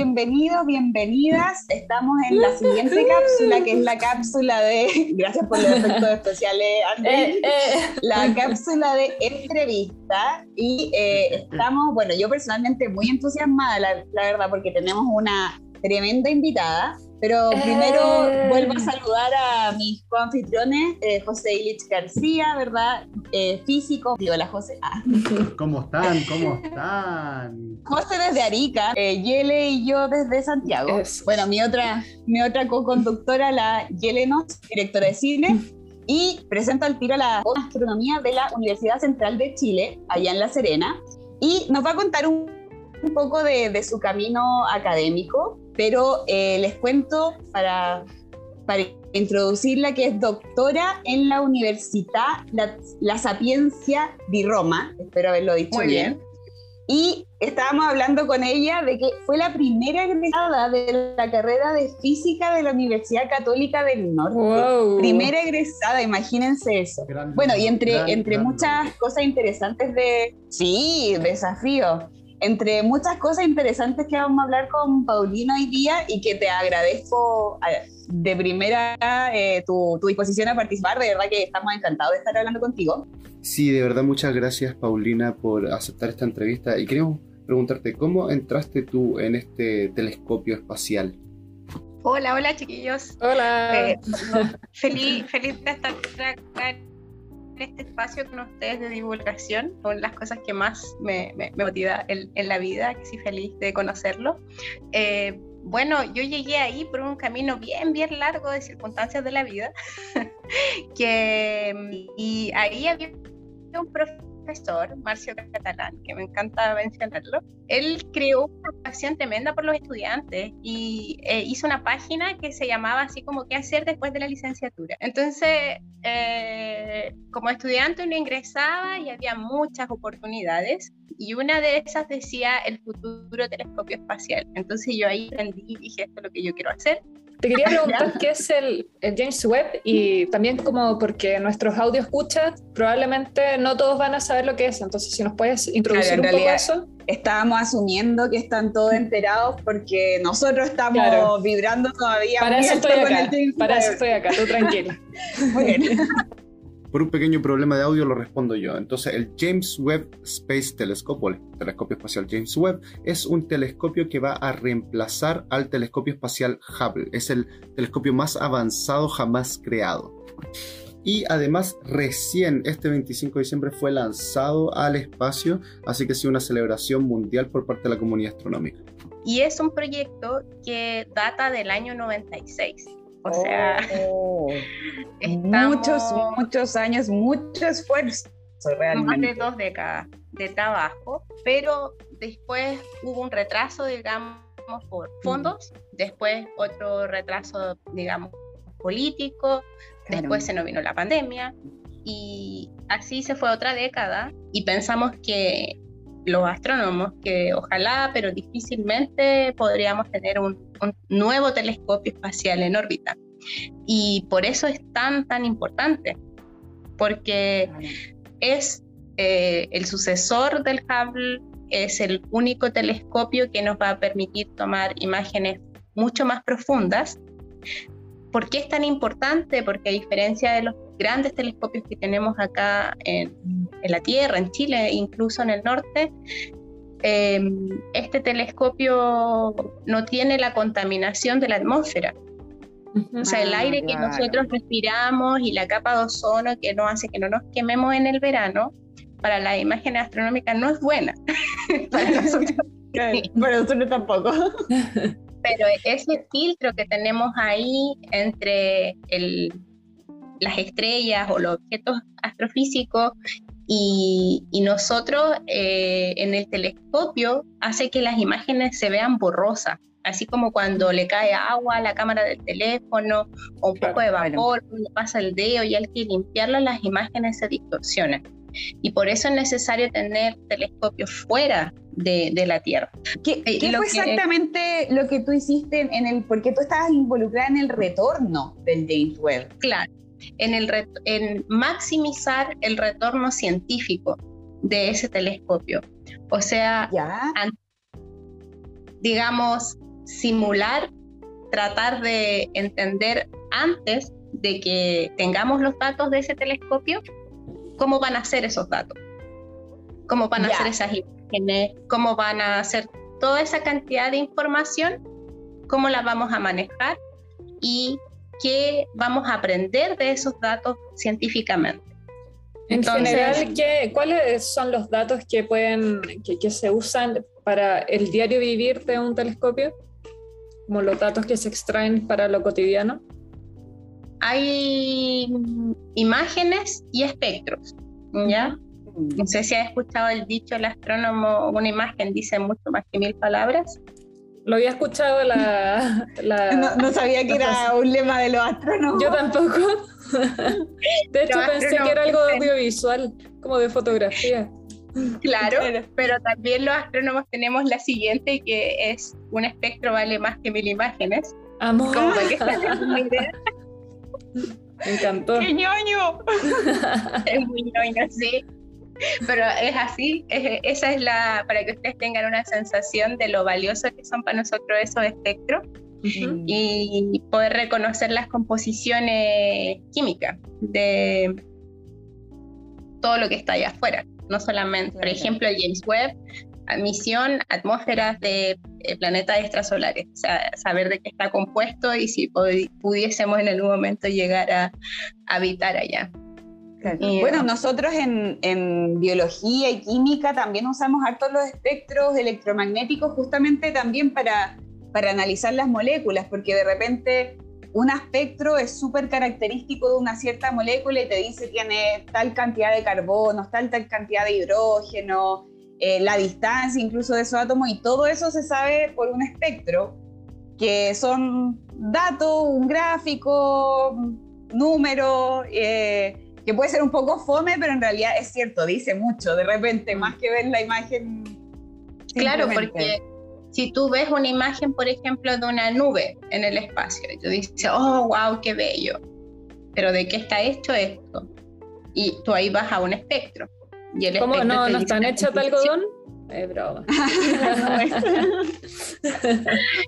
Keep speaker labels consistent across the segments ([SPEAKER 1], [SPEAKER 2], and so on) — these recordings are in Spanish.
[SPEAKER 1] bienvenidos, bienvenidas. Estamos en la siguiente cápsula, que es la cápsula de. Gracias por los efectos especiales, Andrés. Eh, eh. La cápsula de entrevista. Y eh, estamos, bueno, yo personalmente muy entusiasmada, la, la verdad, porque tenemos una tremenda invitada. Pero primero eh. vuelvo a saludar a mis coanfitriones, eh, José Ilich García, ¿verdad? Eh, físico. Digo, la José. Ah.
[SPEAKER 2] ¿Cómo están? ¿Cómo están?
[SPEAKER 1] José desde Arica, Yele y yo desde Santiago. Bueno, mi otra, mi otra co-conductora, la Yele Nos, directora de cine. Y presento al tiro la astronomía de la Universidad Central de Chile, allá en La Serena. Y nos va a contar un, un poco de, de su camino académico, pero eh, les cuento para, para introducirla que es doctora en la Universidad La, Sapiencia di Roma, espero haberlo dicho bien. Y estábamos hablando con ella de que fue la primera egresada de la carrera de física de la Universidad Católica del Norte. Primera egresada, imagínense eso. bueno, y entre, entre muchas cosas interesantes de... Sí, desafío entre muchas cosas interesantes que vamos a hablar con Paulino hoy día y que te agradezco de primera eh, tu, disposición a participar. De verdad que estamos encantados de estar hablando contigo.
[SPEAKER 2] Sí, de verdad muchas gracias Paulina por aceptar esta entrevista y queremos preguntarte, ¿cómo entraste tú en este telescopio espacial?
[SPEAKER 3] Hola, hola chiquillos.
[SPEAKER 1] Hola. Eh,
[SPEAKER 3] feliz, feliz de estar acá este espacio con ustedes de divulgación, son las cosas que más me, me, motiva en, la vida, que soy feliz de conocerlo. Eh, bueno, yo llegué ahí por un camino bien, bien largo de circunstancias de la vida, que, y ahí había un profesor profesor, Marcio Catalán, que me encanta mencionarlo, él creó una pasión tremenda por los estudiantes y eh, hizo una página que se llamaba así como qué hacer después de la licenciatura. Entonces, eh, como estudiante uno ingresaba y había muchas oportunidades y una de esas decía el futuro telescopio espacial. Entonces yo ahí aprendí y dije, esto es lo que yo quiero hacer.
[SPEAKER 4] Te quería preguntar qué es el, James Webb y también como porque nuestros audio escuchas probablemente no todos van a saber lo que es, entonces si nos puedes introducir un poco eso.
[SPEAKER 1] Estábamos asumiendo que están todos enterados porque nosotros estamos vibrando todavía.
[SPEAKER 4] Para eso estoy acá, para eso estoy acá, tú tranquila. Muy bien.
[SPEAKER 2] Por un pequeño problema de audio lo respondo yo. Entonces, el James Webb Space Telescope, o el telescopio espacial James Webb, es un telescopio que va a reemplazar al telescopio espacial Hubble. Es el telescopio más avanzado jamás creado. Y además, recién este 25 de diciembre fue lanzado al espacio, así que ha sido una celebración mundial por parte de la comunidad astronómica.
[SPEAKER 3] Y es un proyecto que data del año 96. O sea, oh.
[SPEAKER 1] muchos, muchos años, mucho esfuerzo realmente.
[SPEAKER 3] Más de dos décadas de trabajo, pero después hubo un retraso, digamos, por fondos, después otro retraso, digamos, político, después se nos vino la pandemia y así se fue otra década y pensamos que los astrónomos que ojalá, pero difícilmente podríamos tener un, nuevo telescopio espacial en órbita. Y por eso es tan, tan importante, porque es eh, el sucesor del Hubble, es el único telescopio que nos va a permitir tomar imágenes mucho más profundas. ¿Por qué es tan importante? Porque a diferencia de los grandes telescopios que tenemos acá en, la Tierra, en Chile, incluso en el norte, em, este telescopio no tiene la contaminación de la atmósfera. O sea, el aire que nosotros respiramos y la capa de ozono que no hace que no nos quememos en el verano, para la imagen astronómica no es buena.
[SPEAKER 1] para nosotros, para nosotros tampoco.
[SPEAKER 3] Pero ese filtro que tenemos ahí entre el, las estrellas o los objetos astrofísicos y, nosotros eh, en el telescopio hace que las imágenes se vean borrosas, así como cuando le cae agua a la cámara del teléfono o un poco de vapor, cuando pasa el dedo y hay que limpiarlas, las imágenes se distorsionan. Y por eso es necesario tener telescopios fuera de, la Tierra.
[SPEAKER 1] ¿Qué, eh, fue exactamente lo que tú hiciste en el, porque tú estabas involucrada en el retorno del James Webb?
[SPEAKER 3] Claro, en, el, en maximizar el retorno científico de ese telescopio. O sea, digamos, simular, tratar de entender antes de que tengamos los datos de ese telescopio, cómo van a ser esos datos, cómo van a ser esas imágenes, cómo van a ser toda esa cantidad de información, cómo la vamos a manejar y qué vamos a aprender de esos datos científicamente.
[SPEAKER 4] En general, ¿qué, ¿cuáles son los datos que pueden, que, que, se usan para el diario vivir de un telescopio? Como los datos que se extraen para lo cotidiano.
[SPEAKER 3] Hay imágenes y espectros, ¿ya? No sé si has escuchado el dicho el astrónomo, una imagen dice mucho más que mil palabras.
[SPEAKER 4] Lo había escuchado la...
[SPEAKER 1] no, sabía que era un lema de los astrónomos.
[SPEAKER 4] Yo tampoco. De hecho, pensé que era algo audiovisual, como de fotografía.
[SPEAKER 3] Claro, pero también los astrónomos tenemos la siguiente, que es un espectro vale más que mil imágenes.
[SPEAKER 4] Amor. Como para que Me encantó.
[SPEAKER 1] ¡Qué ñoño!
[SPEAKER 3] es muy ñoño, sí. Pero es así, esa es la, para que ustedes tengan una sensación de lo valioso que son para nosotros esos espectros y poder reconocer las composiciones químicas de todo lo que está allá afuera. No solamente, por ejemplo, James Webb, misión atmósferas de eh, planetas extrasolares, o sea, saber de qué está compuesto y si pudiésemos en algún momento llegar a habitar allá.
[SPEAKER 1] Bueno, nosotros en, en, biología y química también usamos hartos los espectros electromagnéticos justamente también para para analizar las moléculas, porque de repente un espectro es súper característico de una cierta molécula y te dice tiene tal cantidad de carbono, tal, tal cantidad de hidrógeno, eh, la distancia incluso de esos átomos, y todo eso se sabe por un espectro, que son datos, un gráfico, número, eh, que puede ser un poco fome, pero en realidad es cierto, dice mucho, de repente, más que ver la imagen.
[SPEAKER 3] Claro, porque si tú ves una imagen, por ejemplo, de una nube en el espacio, y tú dices, oh, wow, qué bello, pero ¿de qué está hecho esto? Y tú ahí vas a un espectro.
[SPEAKER 4] Y el ¿Cómo no, no están hechos de algodón? Es broma.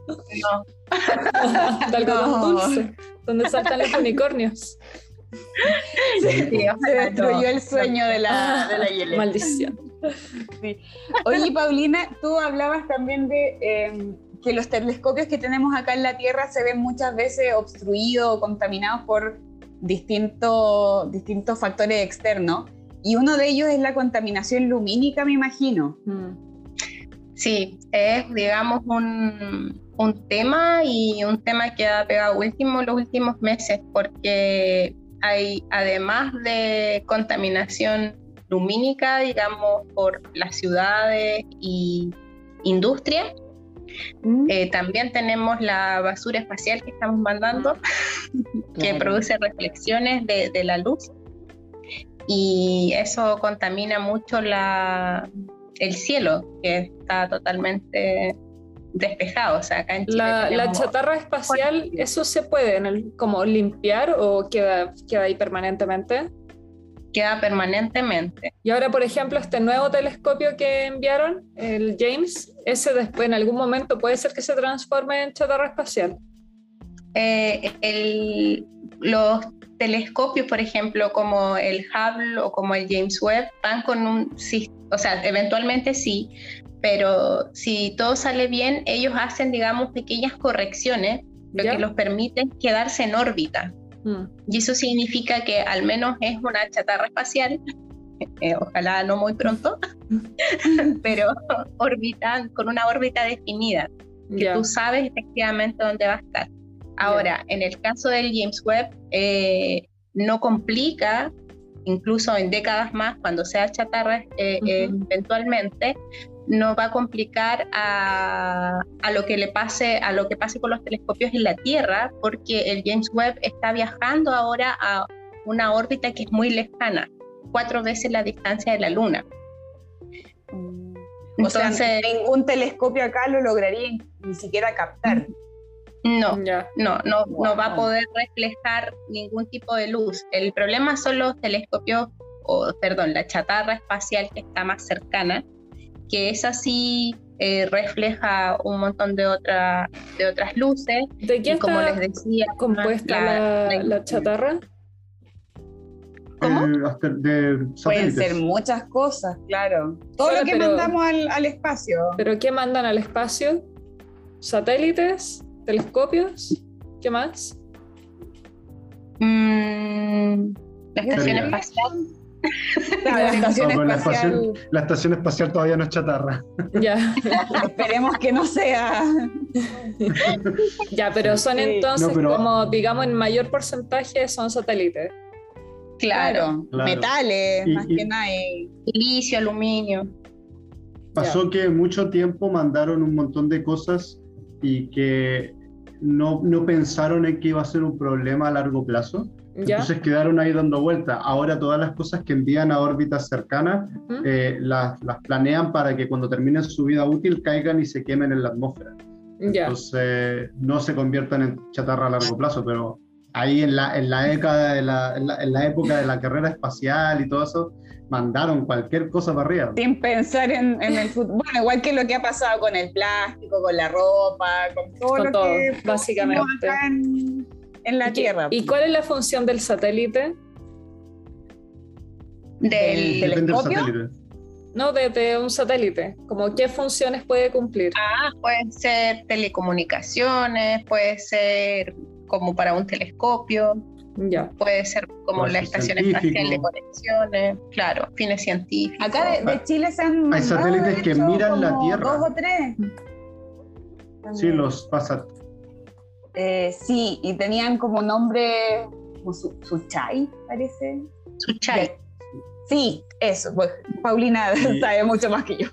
[SPEAKER 4] no. de algodón dulce, donde saltan los unicornios.
[SPEAKER 1] Sí, se destruyó el sueño de la, de la
[SPEAKER 4] Maldición.
[SPEAKER 1] Oye, Paulina, tú hablabas también de em, que los telescopios que tenemos acá en la Tierra se ven muchas veces obstruidos o contaminados por distintos, distintos factores externos. Y uno de ellos es la contaminación lumínica, me imagino. Mm.
[SPEAKER 3] Sí, es, digamos, un, un tema y un tema que ha pegado último los últimos meses, porque hay, además de contaminación lumínica, digamos, por las ciudades y industria. Mm. Eh, también tenemos la basura espacial que estamos mandando, que produce reflexiones de, de, la luz. Y eso contamina mucho la, el cielo, que está totalmente despejado. O sea, acá en
[SPEAKER 4] la, la, chatarra espacial, ¿eso se puede en el, como limpiar o queda, queda ahí permanentemente?
[SPEAKER 3] queda permanentemente.
[SPEAKER 4] Y ahora, por ejemplo, este nuevo telescopio que enviaron, el James, ese después en algún momento puede ser que se transforme en chatarra espacial.
[SPEAKER 3] Eh, los telescopios, por ejemplo, como el Hubble o como el James Webb, van con un, o sea, eventualmente sí, pero si todo sale bien, ellos hacen, digamos, pequeñas correcciones, lo que los permite quedarse en órbita. Mm. Y eso significa que al menos es una chatarra espacial, eh, ojalá no muy pronto, pero orbitan con una órbita definida, que tú sabes efectivamente dónde va a estar. Ahora, en el caso del James Webb, eh, no complica, incluso en décadas más, cuando sea chatarra eh, eventualmente, no va a complicar a, lo que le pase a lo que pase con los telescopios en la Tierra, porque el James Webb está viajando ahora a una órbita que es muy lejana, cuatro veces la distancia de la Luna.
[SPEAKER 1] Entonces, o sea, ningún telescopio acá lo lograría ni siquiera captar.
[SPEAKER 3] No, no, no, no va a poder reflejar ningún tipo de luz. El problema son los telescopios, o perdón, la chatarra espacial que está más cercana, que esa sí eh, refleja un montón de, otra, de otras luces.
[SPEAKER 4] ¿De qué como les decía, compuesta la, chatarra?
[SPEAKER 3] ¿Cómo?
[SPEAKER 1] Eh, Pueden ser muchas cosas, claro. Todo lo que mandamos al, espacio.
[SPEAKER 4] ¿Pero qué mandan al espacio? ¿Satélites? ¿Telescopios? ¿Qué más?
[SPEAKER 3] Mm, la estación espacial.
[SPEAKER 2] la, estación espacial. todavía no es chatarra.
[SPEAKER 4] Ya.
[SPEAKER 1] Esperemos que no sea.
[SPEAKER 4] ya, pero son entonces como, digamos, en mayor porcentaje son satélites.
[SPEAKER 1] Claro, metales, más que nada,
[SPEAKER 3] silicio, aluminio.
[SPEAKER 2] Pasó que mucho tiempo mandaron un montón de cosas y que no, no pensaron en que iba a ser un problema a largo plazo entonces quedaron ahí dando vueltas. Ahora todas las cosas que envían a órbitas cercanas eh, las, planean para que cuando terminen su vida útil caigan y se quemen en la atmósfera. Entonces no se conviertan en chatarra a largo plazo, pero ahí en la, en la, década de la, en la, época de la carrera espacial y todo eso, mandaron cualquier cosa para arriba.
[SPEAKER 1] Sin pensar en, el futuro. Bueno, igual que lo que ha pasado con el plástico, con la ropa, con todo lo que
[SPEAKER 4] básicamente
[SPEAKER 1] en la Tierra.
[SPEAKER 4] ¿Y cuál es la función del satélite?
[SPEAKER 3] ¿Del telescopio?
[SPEAKER 4] No, de, un satélite. Como qué funciones puede cumplir.
[SPEAKER 3] Ah, puede ser telecomunicaciones, puede ser como para un telescopio.
[SPEAKER 4] Ya.
[SPEAKER 3] Puede ser como la estación espacial de conexiones, claro, fines científicos.
[SPEAKER 1] Acá de, Chile se han
[SPEAKER 2] Hay satélites que miran la Tierra.
[SPEAKER 1] Dos o tres.
[SPEAKER 2] Sí, los pasa,
[SPEAKER 1] eh, sí, y tenían como nombre, como su, Suchay, parece.
[SPEAKER 3] Suchay.
[SPEAKER 1] Sí, eso, pues Paulina sabe mucho más que yo.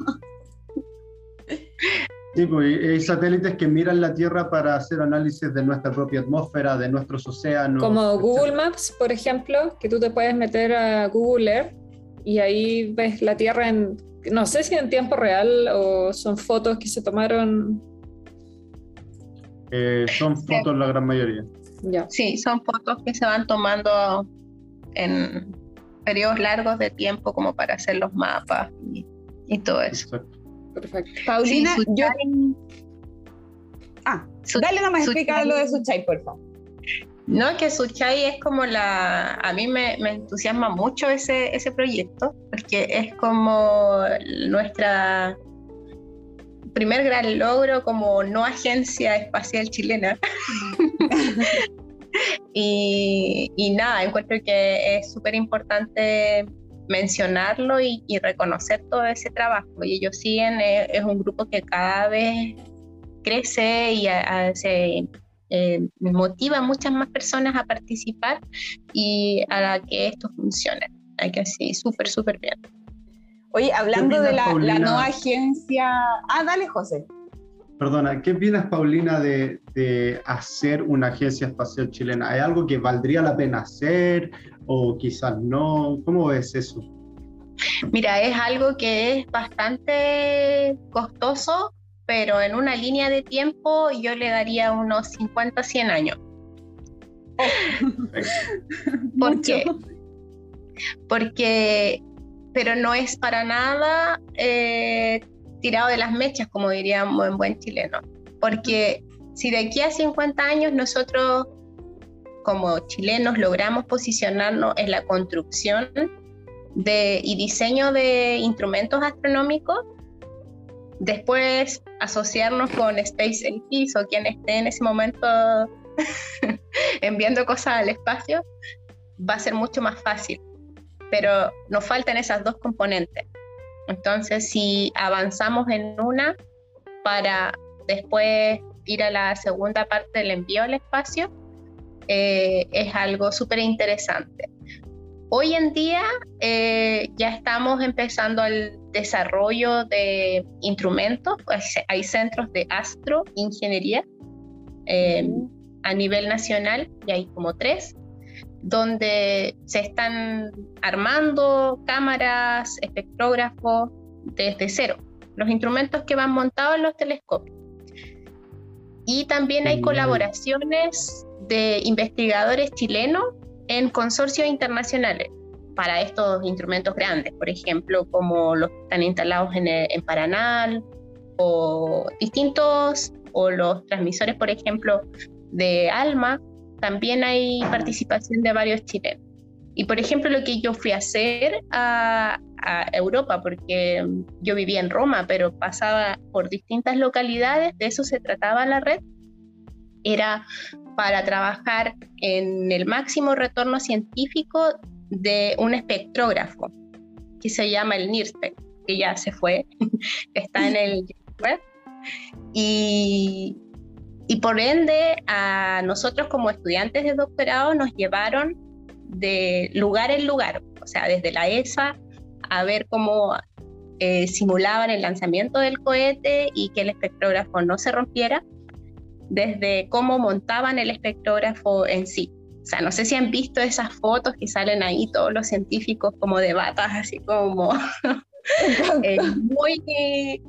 [SPEAKER 2] Sí, pues hay satélites que miran la Tierra para hacer análisis de nuestra propia atmósfera, de nuestros océanos.
[SPEAKER 4] Como Google Maps, por ejemplo, que tú te puedes meter a Google Earth y ahí ves la Tierra en, no sé si en tiempo real o son fotos que se tomaron
[SPEAKER 2] eh, son fotos la gran mayoría.
[SPEAKER 3] Sí, son fotos que se van tomando en periodos largos de tiempo como para hacer los mapas y, todo eso.
[SPEAKER 1] Perfecto. Paulina, yo... Ah, dale nomás explica lo de Suchay, por favor.
[SPEAKER 3] No, que Suchay es como la... A mí me, me, entusiasma mucho ese, ese proyecto, porque es como nuestra primer gran logro como no agencia espacial chilena. y, nada, encuentro que es súper importante mencionarlo y, reconocer todo ese trabajo. Y ellos siguen, es, es un grupo que cada vez crece y se eh, motiva a muchas más personas a participar y a que esto funcione. Hay que así, súper, súper bien.
[SPEAKER 1] Oye, hablando de la, nueva agencia. Ah, dale, José.
[SPEAKER 2] Perdona, ¿qué opinas, Paulina, de, hacer una agencia espacial chilena? ¿Hay algo que valdría la pena hacer o quizás no? ¿Cómo ves eso?
[SPEAKER 3] Mira, es algo que es bastante costoso, pero en una línea de tiempo yo le daría unos 50, 100 años. ¿Por qué? Porque pero no es para nada eh, tirado de las mechas, como diríamos en buen chileno. Porque si de aquí a 50 años nosotros como chilenos logramos posicionarnos en la construcción de, y diseño de instrumentos astronómicos, después asociarnos con SpaceX o quien esté en ese momento enviando cosas al espacio, va a ser mucho más fácil pero nos faltan esas dos componentes. Entonces, si avanzamos en una para después ir a la segunda parte del envío al espacio, eh, es algo súper interesante. Hoy en día eh, ya estamos empezando el desarrollo de instrumentos, hay centros de astroingeniería eh, a nivel nacional, y hay como tres, donde se están armando cámaras, espectrógrafos desde cero, los instrumentos que van montados en los telescopios. Y también hay colaboraciones de investigadores chilenos en consorcios internacionales para estos instrumentos grandes, por ejemplo, como los que están instalados en, en Paranal o distintos, o los transmisores, por ejemplo, de Alma, también hay participación de varios chilenos. Y por ejemplo, lo que yo fui a hacer a, Europa, porque yo vivía en Roma, pero pasaba por distintas localidades, de eso se trataba la red, era para trabajar en el máximo retorno científico de un espectrógrafo que se llama el NIRSPEC, que ya se fue, está en el web. Y, y por ende, a nosotros como estudiantes de doctorado nos llevaron de lugar en lugar, o sea, desde la ESA a ver cómo eh, simulaban el lanzamiento del cohete y que el espectrógrafo no se rompiera, desde cómo montaban el espectrógrafo en sí. O sea, no sé si han visto esas fotos que salen ahí todos los científicos como de batas, así como eh, muy,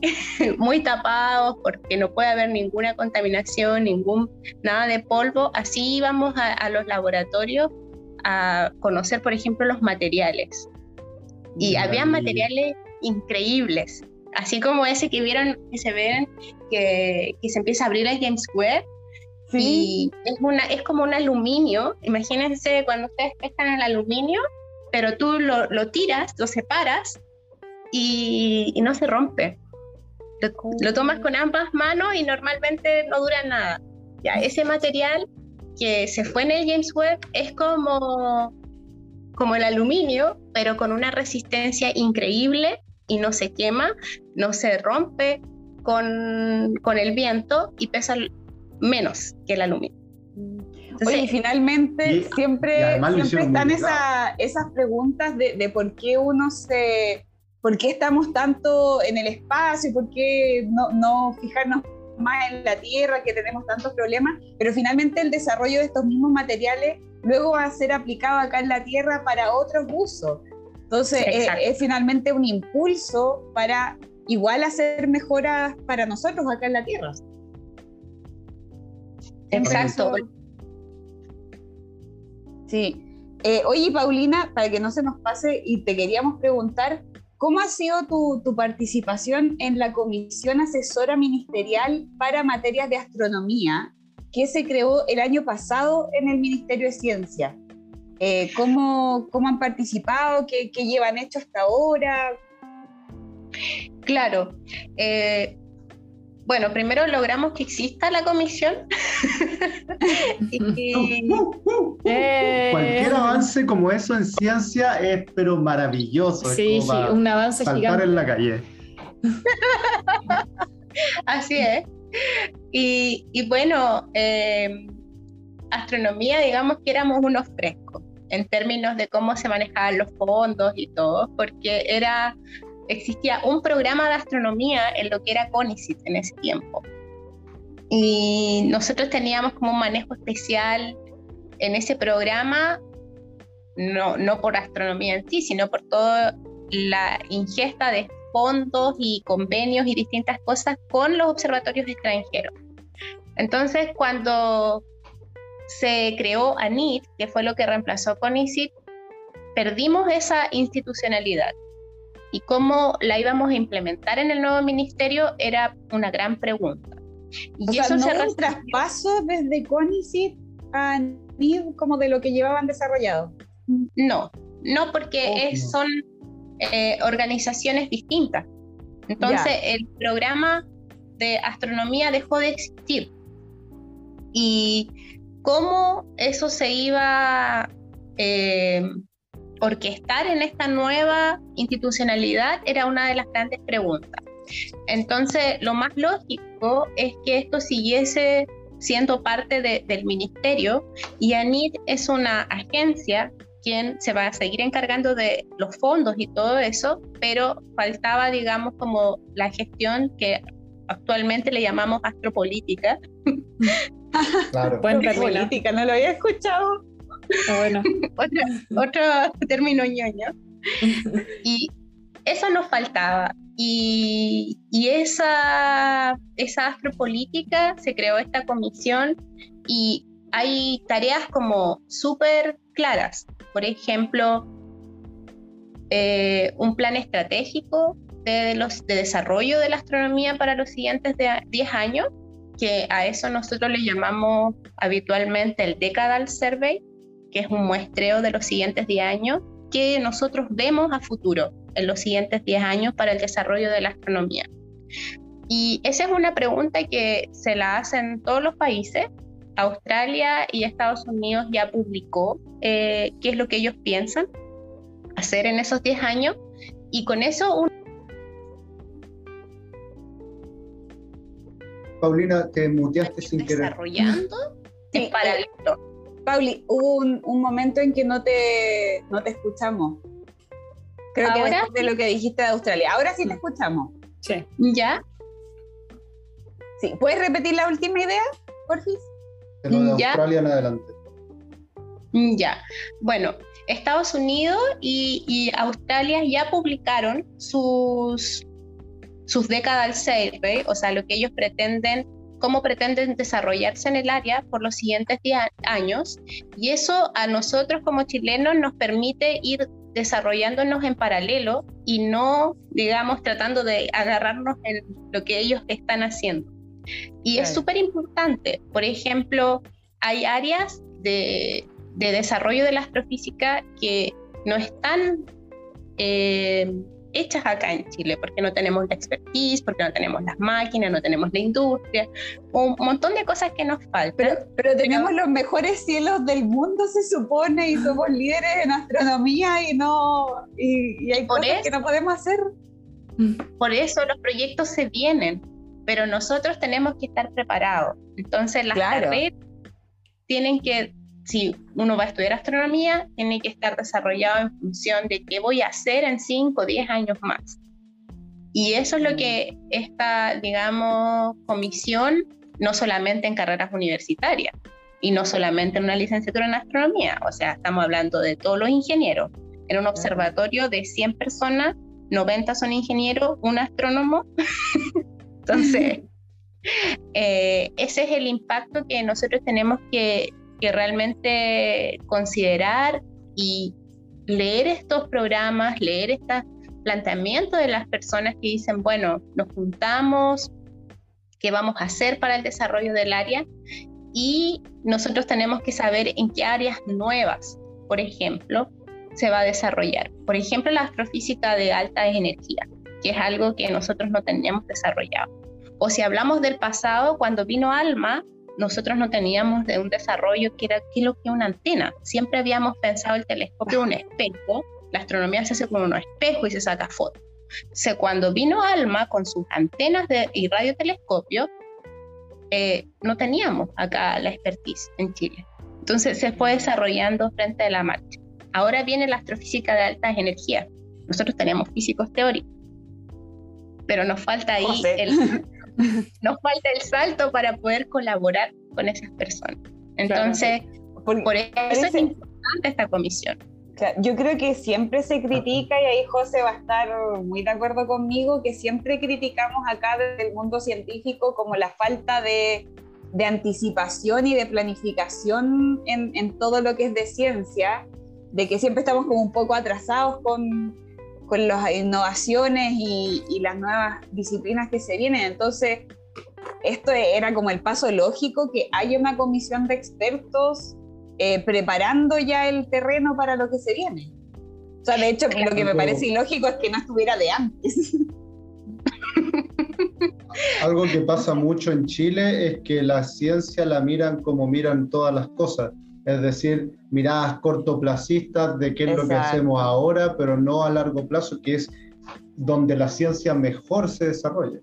[SPEAKER 3] muy tapados porque no puede haber ninguna contaminación, ningún nada de polvo. Así íbamos a, los laboratorios a conocer, por ejemplo, los materiales. Y había materiales increíbles, así como ese que vieron, que se ven, que, que se empieza a abrir el James Webb, y es, una, es como un aluminio, imagínense cuando ustedes pescan el aluminio, pero tú lo, lo tiras, lo separas y, no se rompe. Lo, tomas con ambas manos y normalmente no dura nada. Ya, ese material que se fue en el James Webb es como, como el aluminio, pero con una resistencia increíble y no se quema, no se rompe con, con el viento y pesa menos que el aluminio.
[SPEAKER 1] Oye, y finalmente siempre, siempre están esas preguntas de, de, por qué uno se, por qué estamos tanto en el espacio, por qué no, no fijarnos más en la Tierra, que tenemos tantos problemas, pero finalmente el desarrollo de estos mismos materiales luego va a ser aplicado acá en la Tierra para otros usos. Entonces, es, es, finalmente un impulso para igual hacer mejoras para nosotros acá en la Tierra.
[SPEAKER 3] Exacto.
[SPEAKER 1] Sí. Eh, oye, Paulina, para que no se nos pase, y te queríamos preguntar, ¿cómo ha sido tu, participación en la Comisión Asesora Ministerial para Materias de Astronomía, que se creó el año pasado en el Ministerio de Ciencia? Eh, ¿cómo, ¿cómo, han participado? ¿Qué, ¿Qué, llevan hecho hasta ahora?
[SPEAKER 3] Claro. Eh, bueno, primero logramos que exista la comisión.
[SPEAKER 2] Eh, Cualquier avance como eso en ciencia es pero maravilloso.
[SPEAKER 4] Sí, sí, un avance
[SPEAKER 2] saltar en la calle.
[SPEAKER 3] Así es. Y, bueno, em, astronomía, digamos que éramos unos frescos en términos de cómo se manejaban los fondos y todo, porque era existía un programa de astronomía en lo que era CONICIT en ese tiempo. Y nosotros teníamos como un manejo especial en ese programa, no, no por astronomía en sí, sino por toda la ingesta de fondos y convenios y distintas cosas con los observatorios extranjeros. Entonces, cuando se creó ANIT, que fue lo que reemplazó CONICIT, perdimos esa institucionalidad y cómo la íbamos a implementar en el nuevo ministerio era una gran pregunta.
[SPEAKER 1] Y eso sea, no un traspaso desde CONICIT a NID como de lo que llevaban desarrollado.
[SPEAKER 3] No, no porque son eh, organizaciones distintas. Entonces el programa de astronomía dejó de existir. Y cómo eso se iba eh, orquestar en esta nueva institucionalidad era una de las grandes preguntas. Entonces, lo más lógico es que esto siguiese siendo parte del ministerio y ANIT es una agencia quien se va a seguir encargando de los fondos y todo eso, pero faltaba, digamos, como la gestión que actualmente le llamamos astropolítica.
[SPEAKER 1] Claro. política, no lo había escuchado.
[SPEAKER 3] Ah, bueno. otro, término ñoño. Y eso nos faltaba. Y, esa, esa astropolítica se creó esta comisión y hay tareas como súper claras. Por ejemplo, eh, un plan estratégico de, los, de desarrollo de la astronomía para los siguientes 10 años, que a eso nosotros le llamamos habitualmente el Decadal Survey, que es un muestreo de los siguientes 10 años que nosotros vemos a futuro en los siguientes 10 años para el desarrollo de la astronomía. Y esa es una pregunta que se la hacen todos los países. Australia y Estados Unidos ya publicó eh, qué es lo que ellos piensan hacer en esos 10 años y con eso un...
[SPEAKER 2] Paulina, te muteaste sin querer.
[SPEAKER 3] Desarrollando sí,
[SPEAKER 1] paralelo. Pauli, hubo un, un, momento en que no te, no te escuchamos. Creo ¿Ahora? que de lo que dijiste de Australia. Ahora sí te escuchamos.
[SPEAKER 3] Sí. ¿Ya?
[SPEAKER 1] Sí. ¿Puedes repetir la última idea, por
[SPEAKER 2] De de Australia en adelante.
[SPEAKER 3] Ya. Bueno, Estados Unidos y, Australia ya publicaron sus, sus Decadal Survey, o sea, lo que ellos pretenden, cómo pretenden desarrollarse en el área por los siguientes 10 años. Y eso a nosotros como chilenos nos permite ir desarrollándonos en paralelo y no, digamos, tratando de agarrarnos en lo que ellos están haciendo. Y es súper importante. Por ejemplo, hay áreas de, de desarrollo de la astrofísica que no están eh, hechas acá en Chile, porque no tenemos la expertise, porque no tenemos las máquinas, no tenemos la industria, un montón de cosas que nos faltan.
[SPEAKER 1] Pero, pero tenemos los mejores cielos del mundo, se supone, y somos líderes en astronomía y no y, hay cosas que no podemos hacer.
[SPEAKER 3] Por eso los proyectos se vienen, pero nosotros tenemos que estar preparados. Entonces las carreras tienen que si uno va a estudiar astronomía, tiene que estar desarrollado en función de qué voy a hacer en 5 o 10 años más. Y eso es lo que esta, digamos, comisión, no solamente en carreras universitarias y no solamente en una licenciatura en astronomía, o sea, estamos hablando de todos los ingenieros. En un observatorio de 100 personas, 90 son ingenieros, un astrónomo. Entonces, eh, ese es el impacto que nosotros tenemos que que realmente considerar y leer estos programas, leer este planteamiento de las personas que dicen, bueno, nos juntamos, qué vamos a hacer para el desarrollo del área y nosotros tenemos que saber en qué áreas nuevas, por ejemplo, se va a desarrollar. Por ejemplo, la astrofísica de alta energía, que es algo que nosotros no teníamos desarrollado. O si hablamos del pasado, cuando vino Alma, nosotros no teníamos de un desarrollo que era qué lo que una antena. Siempre habíamos pensado el telescopio un espejo, la astronomía se hace con un espejo y se saca foto. O cuando vino ALMA con sus antenas de, y radiotelescopio, eh, no teníamos acá la expertise en Chile. Entonces se fue desarrollando frente a la marcha. Ahora viene la astrofísica de altas energías. Nosotros teníamos físicos teóricos, pero nos falta ahí el, nos falta el salto para poder colaborar con esas personas. Entonces, por, eso es importante esta comisión.
[SPEAKER 1] Yo creo que siempre se critica, y ahí José va a estar muy de acuerdo conmigo, que siempre criticamos acá desde el mundo científico como la falta de, de anticipación y de planificación en, en, todo lo que es de ciencia, de que siempre estamos como un poco atrasados con, con las innovaciones y, las nuevas disciplinas que se vienen. Entonces, esto era como el paso lógico, que haya una comisión de expertos eh, preparando ya el terreno para lo que se viene. O sea, de hecho, lo que me parece ilógico es que no estuviera de antes.
[SPEAKER 2] Algo que pasa mucho en Chile es que la ciencia la miran como miran todas las cosas es decir, miradas cortoplacistas de qué es lo que hacemos ahora, pero no a largo plazo, que es donde la ciencia mejor se desarrolla.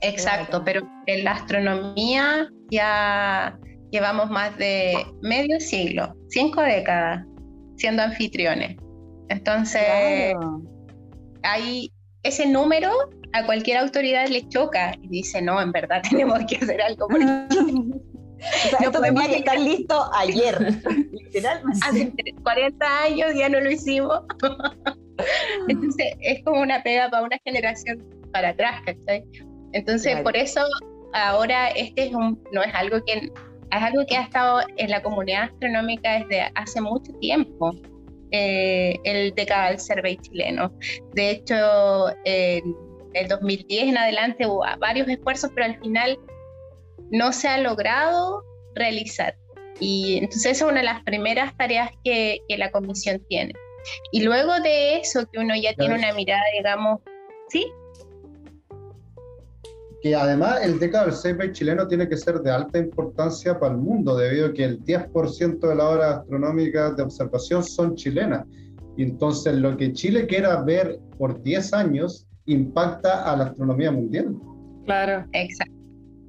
[SPEAKER 3] Exacto, pero en la astronomía ya llevamos más de medio siglo, cinco décadas, siendo anfitriones. Entonces, hay ese número a cualquier autoridad le choca y dice, no, en verdad tenemos que hacer algo.
[SPEAKER 1] O sea, esto tenía que estar listo ayer, literalmente.
[SPEAKER 3] Hace 40 años ya no lo hicimos. Entonces, es como una pega para una generación para atrás, ¿cachai? Entonces, por eso ahora este es un, no es algo que es algo que ha estado en la comunidad astronómica desde hace mucho tiempo. eh, el Decadal Survey chileno. De hecho, en el 2010 en adelante hubo varios esfuerzos, pero al final no se ha logrado realizar. Y entonces esa es una de las primeras tareas que, que la comisión tiene. Y luego de eso, que uno ya tiene una mirada, digamos, ¿sí?
[SPEAKER 2] que además el Decadal Survey chileno tiene que ser de alta importancia para el mundo, debido a que el 10% de las horas astronómicas de observación son chilenas. Y entonces lo que Chile quiera ver por 10 años impacta a la astronomía mundial.
[SPEAKER 3] Claro. Exacto.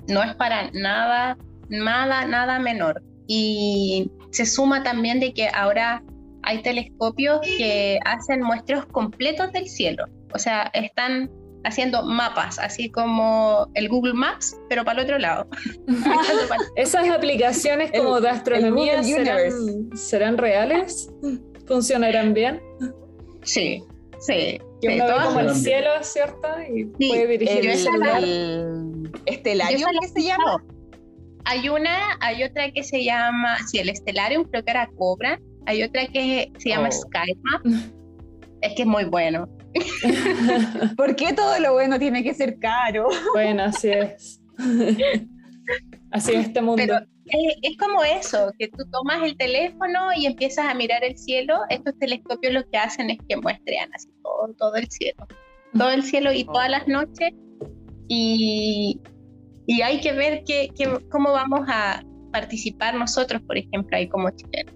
[SPEAKER 3] No es para nada, nada, nada menor. Y se suma también de que ahora hay telescopios que hacen muestreos completos del cielo. O sea, están haciendo mapas, así como el Google Maps, pero para el otro lado.
[SPEAKER 4] ¿Esas aplicaciones como de astronomía serán, reales? ¿Funcionarán bien?
[SPEAKER 3] Sí, sí.
[SPEAKER 4] Que uno ve como el cielo, ¿cierto? Y puede dirigir el celular.
[SPEAKER 1] ¿Estelarium que se llama?
[SPEAKER 3] Hay una, hay otra que se llama, sí, el Stellarium creo que era Cobra. Hay otra que se llama oh. SkyMap. Es que es muy bueno.
[SPEAKER 1] ¿Por qué todo lo bueno tiene que ser caro?
[SPEAKER 4] Bueno, así es. Así es este mundo. Pero
[SPEAKER 3] es, como eso, que tú tomas el teléfono y empiezas a mirar el cielo. Estos telescopios lo que hacen es que muestran así todo, todo el cielo. Todo el cielo y todas las noches. Y, y hay que ver que, cómo vamos a participar nosotros, por ejemplo, ahí como chilenos.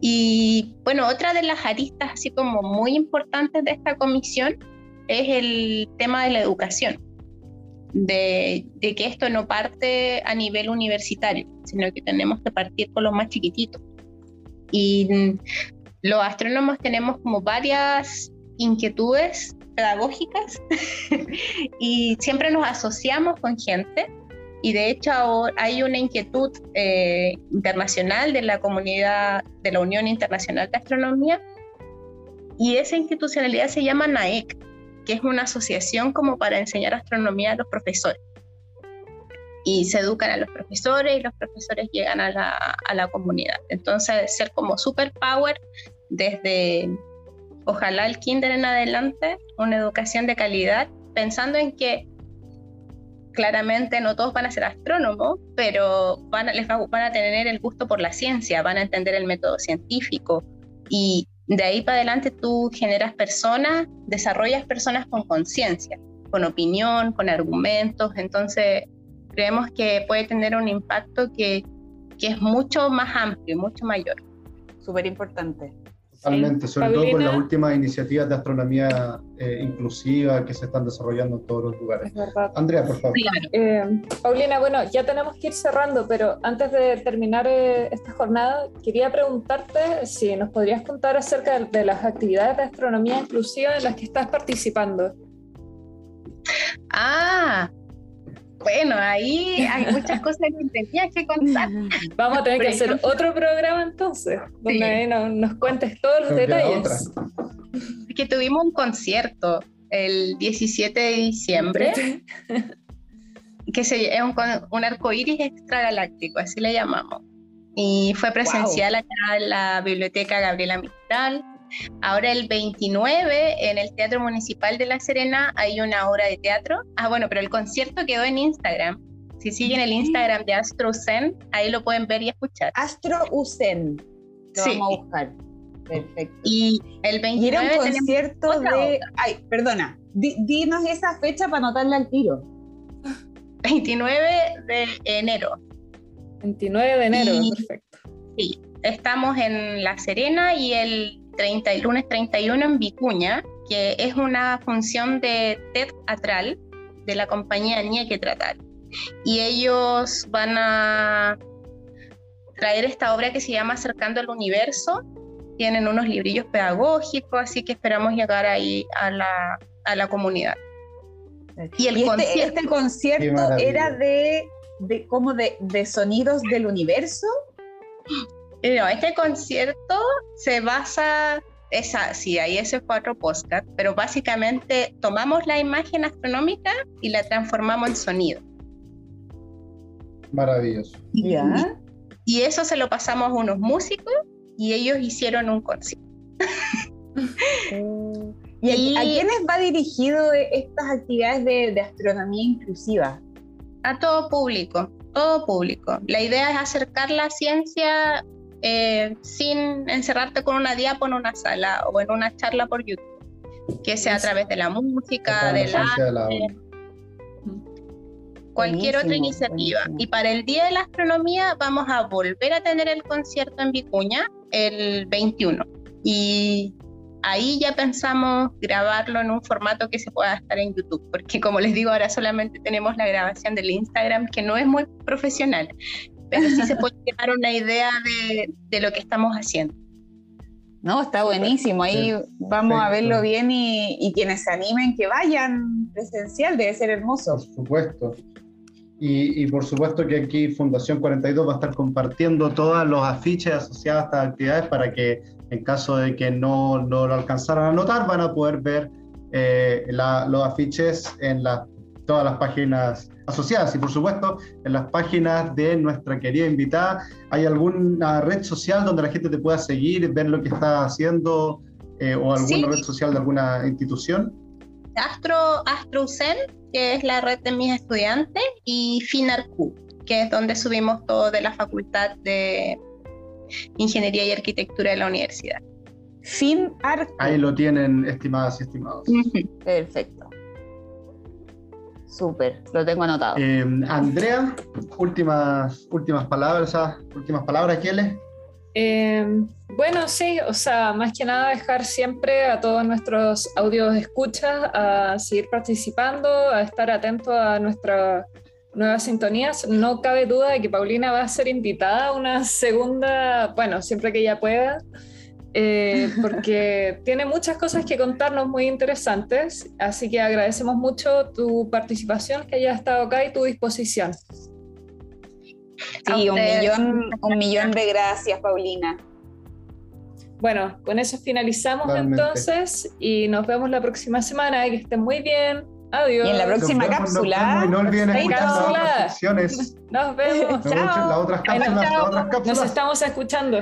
[SPEAKER 3] Y bueno, otra de las aristas así como muy importantes de esta comisión es el tema de la educación, de, que esto no parte a nivel universitario, sino que tenemos que partir con los más chiquititos. Y los astrónomos tenemos como varias inquietudes pedagógicas y siempre nos asociamos con gente y de hecho hay una inquietud eh, internacional de la comunidad de la Unión Internacional de Astronomía y esa institucionalidad se llama NAEC, que es una asociación como para enseñar astronomía a los profesores. Y se educan a los profesores y los profesores llegan a la, a la comunidad. Entonces, ser como superpower desde, ojalá el kinder en adelante, una educación de calidad, pensando en que claramente no todos van a ser astrónomos, pero van a, les van a tener el gusto por la ciencia, van a entender el método científico y de ahí para adelante tú generas personas, desarrollas personas con conciencia, con opinión, con argumentos, entonces creemos que puede tener un impacto que, que es mucho más amplio, mucho mayor.
[SPEAKER 1] Súper importante.
[SPEAKER 2] Totalmente, sobre todo con las últimas iniciativas de astronomía eh, inclusiva que se están desarrollando en todos los lugares. Andrea, por favor.
[SPEAKER 4] Eh, Paulina, bueno, ya tenemos que ir cerrando, pero antes de terminar eh, esta jornada, quería preguntarte si nos podrías contar acerca de, de las actividades de astronomía inclusiva en las que estás participando.
[SPEAKER 3] Ah, bueno, ahí hay muchas cosas que tenía que contar.
[SPEAKER 4] Vamos a tener que hacer otro programa entonces, donde nos, cuentes todos los detalles.
[SPEAKER 3] Que tuvimos un concierto el 17 de diciembre, que se, es un, un arco iris extragaláctico, así le llamamos. Y fue presencial acá en la Biblioteca Gabriela Mistral Ahora el 29 en el Teatro Municipal de La Serena hay una obra de teatro. Ah, bueno, pero el concierto quedó en Instagram. Si siguen el Instagram de Astro Usen, ahí lo pueden ver y escuchar.
[SPEAKER 1] Astro Usen. Lo sí. vamos a buscar. Perfecto.
[SPEAKER 3] Y el 29
[SPEAKER 1] y era un concierto de. Ay, perdona. dinos esa fecha para anotarla al tiro.
[SPEAKER 3] 29 de enero.
[SPEAKER 4] 29 de enero, perfecto.
[SPEAKER 3] Sí, estamos en La Serena y el 30, el lunes 31 en Vicuña, que es una función de teatral de la compañía Nieque Tratar. Y ellos van a traer esta obra que se llama Acercando al Universo. Tienen unos librillos pedagógicos, así que esperamos llegar ahí a la, a la comunidad.
[SPEAKER 1] Y el este, concierto, este concierto era de, de como de, de sonidos del universo.
[SPEAKER 3] Este concierto se basa, esa, sí, hay ese cuatro podcast, pero básicamente tomamos la imagen astronómica y la transformamos en sonido.
[SPEAKER 2] Maravilloso.
[SPEAKER 3] Y, y eso se lo pasamos a unos músicos y ellos hicieron un concierto.
[SPEAKER 1] ¿Y, a quiénes va dirigido estas actividades de, astronomía inclusiva?
[SPEAKER 3] A todo público, todo público. La idea es acercar la ciencia eh, sin encerrarte con una diapo en una sala o en una charla por YouTube, que sea a través de la música, de la cualquier otra iniciativa. Y para el Día de la Astronomía vamos a volver a tener el concierto en Vicuña el 21. Y ahí ya pensamos grabarlo en un formato que se pueda estar en YouTube, porque como les digo, ahora solamente tenemos la grabación del Instagram, que no es muy profesional, pero sí se puede dar una idea de, lo que estamos haciendo.
[SPEAKER 1] No, está buenísimo. Ahí vamos a verlo bien y, y, quienes se animen que vayan presencial, debe ser hermoso.
[SPEAKER 2] Por supuesto. Y, por supuesto que aquí Fundación 42 va a estar compartiendo todos los afiches asociados a estas actividades para que en caso de que no, no lo alcanzaran a notar, van a poder ver eh, los afiches en todas las páginas asociadas. Y por supuesto, en las páginas de nuestra querida invitada, ¿hay alguna red social donde la gente te pueda seguir, ver lo que está haciendo eh, o alguna red social de alguna institución?
[SPEAKER 3] Astro, que es la red de mis estudiantes, y FinArQ, que es donde subimos todo de la Facultad de Ingeniería y Arquitectura de la universidad.
[SPEAKER 1] FinArQ.
[SPEAKER 2] Ahí lo tienen, estimadas y estimados.
[SPEAKER 1] Perfecto. Súper, lo tengo anotado.
[SPEAKER 2] Em, Andrea, últimas, últimas palabras, últimas palabras, Kiele.
[SPEAKER 4] Em, bueno, sí, o sea, más que nada dejar siempre a todos nuestros audios escuchas a seguir participando, a estar atentos a nuestras nuevas sintonías. No cabe duda de que Paulina va a ser invitada a una segunda, bueno, siempre que ella pueda, eh, porque tiene muchas cosas que contarnos muy interesantes, así que agradecemos mucho tu participación, que haya estado acá y tu disposición.
[SPEAKER 1] Sí, un millón, un millón de gracias, Paulina.
[SPEAKER 4] Bueno, con eso finalizamos entonces y nos vemos la próxima semana. Que estén muy bien. Adiós.
[SPEAKER 1] Y en la próxima cápsula.
[SPEAKER 2] no olviden escuchar las otras
[SPEAKER 4] Nos vemos.
[SPEAKER 2] Chao. Las otras cápsulas, las otras cápsulas.
[SPEAKER 4] Nos estamos escuchando.